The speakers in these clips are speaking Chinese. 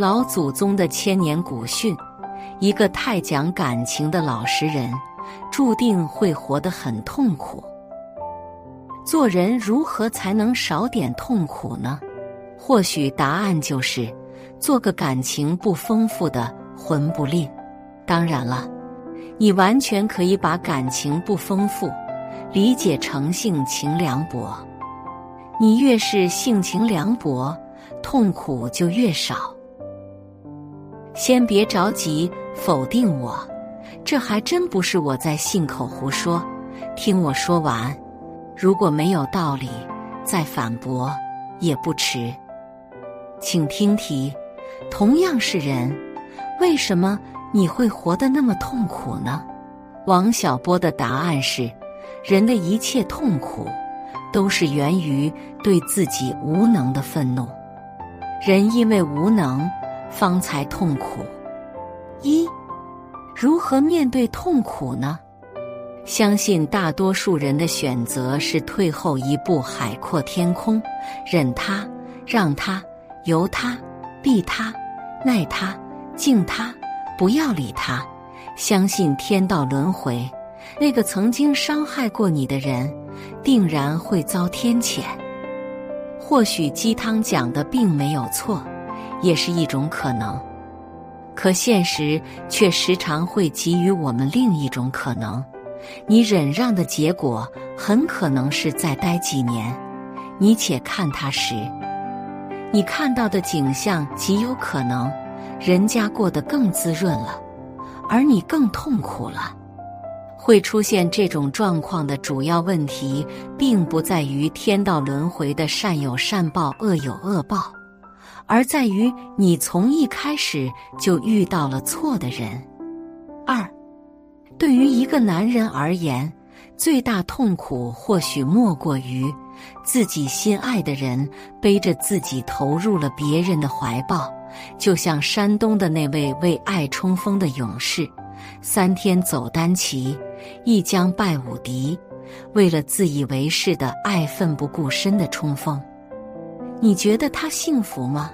老祖宗的千年古训：一个太讲感情的老实人，注定会活得很痛苦。做人如何才能少点痛苦呢？或许答案就是，做个感情不丰富的魂不吝。当然了，你完全可以把感情不丰富理解成性情凉薄。你越是性情凉薄，痛苦就越少。先别着急否定我，这还真不是我在信口胡说。听我说完，如果没有道理，再反驳也不迟。请听题：同样是人，为什么你会活得那么痛苦呢？王小波的答案是：人的一切痛苦，都是源于对自己无能的愤怒。人因为无能。方才痛苦。一，如何面对痛苦呢？相信大多数人的选择是退后一步，海阔天空，忍他，让他，由他，避他，耐他，敬他，不要理他。相信天道轮回，那个曾经伤害过你的人，定然会遭天谴。或许鸡汤讲的并没有错。也是一种可能，可现实却时常会给予我们另一种可能：你忍让的结果很可能是再待几年。你且看他时，你看到的景象极有可能，人家过得更滋润了，而你更痛苦了。会出现这种状况的主要问题，并不在于天道轮回的善有善报、恶有恶报。而在于你从一开始就遇到了错的人。二，对于一个男人而言，最大痛苦或许莫过于自己心爱的人背着自己投入了别人的怀抱，就像山东的那位为爱冲锋的勇士，三天走单骑，一将败五敌，为了自以为是的爱奋不顾身的冲锋。你觉得他幸福吗？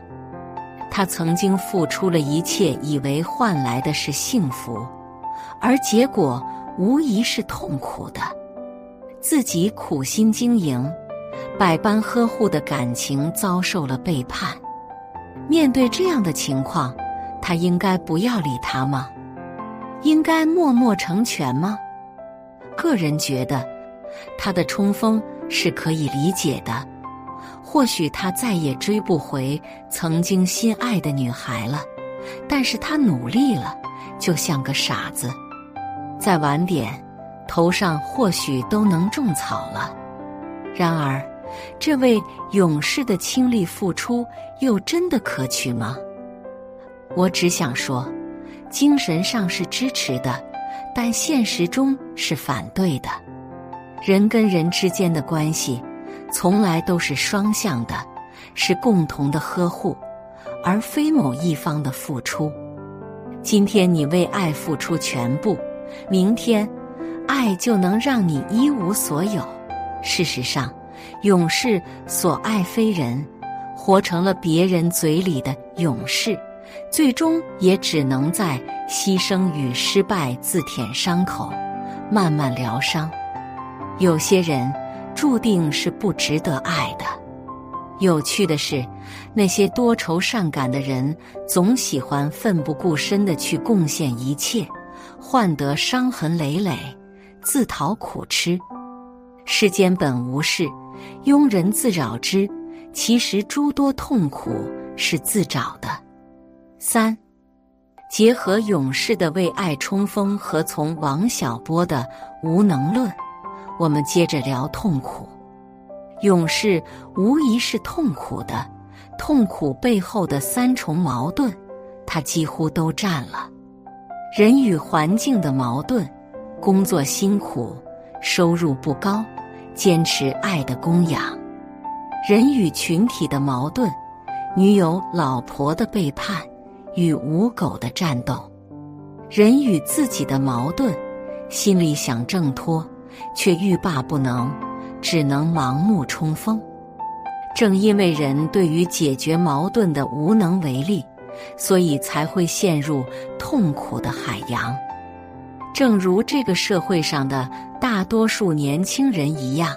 他曾经付出了一切，以为换来的是幸福，而结果无疑是痛苦的。自己苦心经营、百般呵护的感情遭受了背叛。面对这样的情况，他应该不要理他吗？应该默默成全吗？个人觉得，他的冲锋是可以理解的。或许他再也追不回曾经心爱的女孩了，但是他努力了，就像个傻子。再晚点，头上或许都能种草了。然而，这位勇士的倾力付出又真的可取吗？我只想说，精神上是支持的，但现实中是反对的。人跟人之间的关系。从来都是双向的，是共同的呵护，而非某一方的付出。今天你为爱付出全部，明天，爱就能让你一无所有。事实上，勇士所爱非人，活成了别人嘴里的勇士，最终也只能在牺牲与失败自舔伤口，慢慢疗伤。有些人。注定是不值得爱的。有趣的是，那些多愁善感的人，总喜欢奋不顾身的去贡献一切，换得伤痕累累，自讨苦吃。世间本无事，庸人自扰之。其实诸多痛苦是自找的。三，结合勇士的为爱冲锋和从王小波的无能论。我们接着聊痛苦。勇士无疑是痛苦的，痛苦背后的三重矛盾，他几乎都占了：人与环境的矛盾，工作辛苦，收入不高，坚持爱的供养；人与群体的矛盾，女友、老婆的背叛与无狗的战斗；人与自己的矛盾，心里想挣脱。却欲罢不能，只能盲目冲锋。正因为人对于解决矛盾的无能为力，所以才会陷入痛苦的海洋。正如这个社会上的大多数年轻人一样，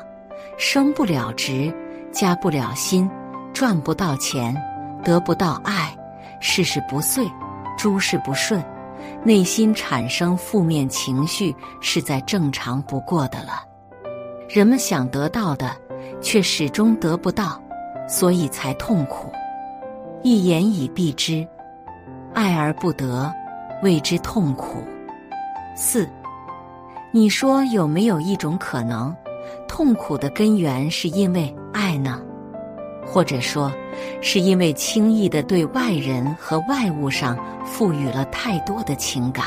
升不了职，加不了薪，赚不到钱，得不到爱，事事不遂，诸事不顺，内心产生负面情绪是再正常不过的了。人们想得到的，却始终得不到，所以才痛苦。一言以蔽之，爱而不得，谓之痛苦。四，你说有没有一种可能，痛苦的根源是因为爱呢？或者说，是因为轻易的对外人和外物上赋予了太多的情感？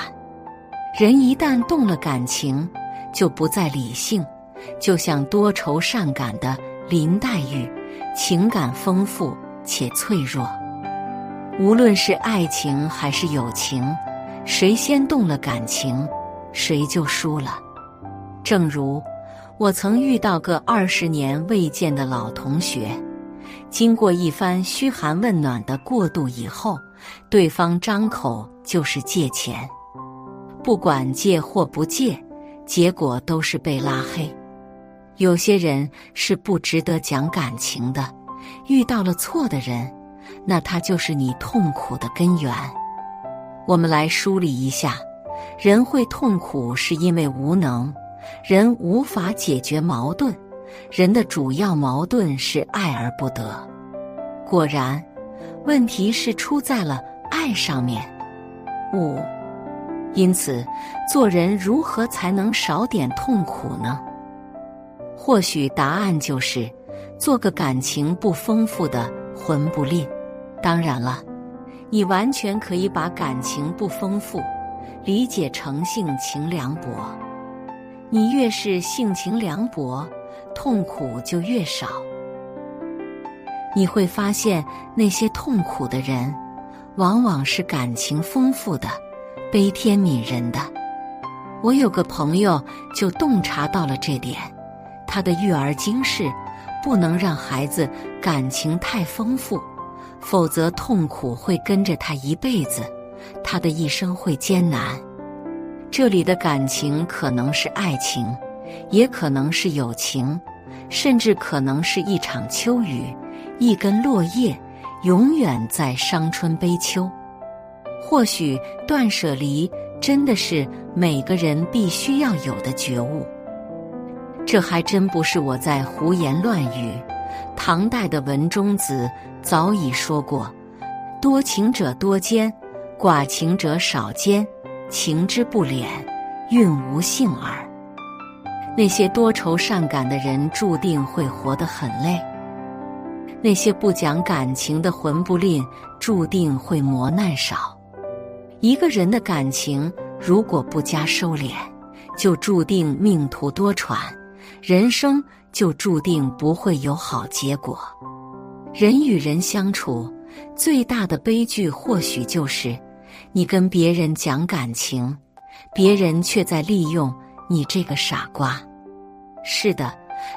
人一旦动了感情，就不再理性，就像多愁善感的林黛玉，情感丰富且脆弱。无论是爱情还是友情，谁先动了感情？谁就输了。正如我曾遇到个二十年未见的老同学，经过一番嘘寒问暖的过渡以后，对方张口就是借钱，不管借或不借，结果都是被拉黑。有些人是不值得讲感情的，遇到了错的人，那他就是你痛苦的根源。我们来梳理一下。人会痛苦，是因为无能，人无法解决矛盾，人的主要矛盾是爱而不得。果然，问题是出在了爱上面。五，因此，做人如何才能少点痛苦呢？或许答案就是，做个感情不丰富的魂不吝。当然了，你完全可以把感情不丰富。理解成性情凉薄，你越是性情凉薄，痛苦就越少。你会发现，那些痛苦的人，往往是感情丰富的、悲天悯人的。我有个朋友就洞察到了这点，他的育儿经是：不能让孩子感情太丰富，否则痛苦会跟着他一辈子。他的一生会艰难。这里的感情可能是爱情，也可能是友情，甚至可能是一场秋雨，一根落叶，永远在伤春悲秋。或许断舍离真的是每个人必须要有的觉悟。这还真不是我在胡言乱语。唐代的文中子早已说过：“多情者多奸。”寡情者少奸，情之不敛，运无幸耳。那些多愁善感的人，注定会活得很累；那些不讲感情的魂不吝，注定会磨难少。一个人的感情如果不加收敛，就注定命途多舛，人生就注定不会有好结果。人与人相处，最大的悲剧或许就是。你跟别人讲感情，别人却在利用你这个傻瓜。是的，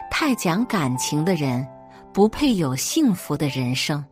太讲感情的人不配有幸福的人生。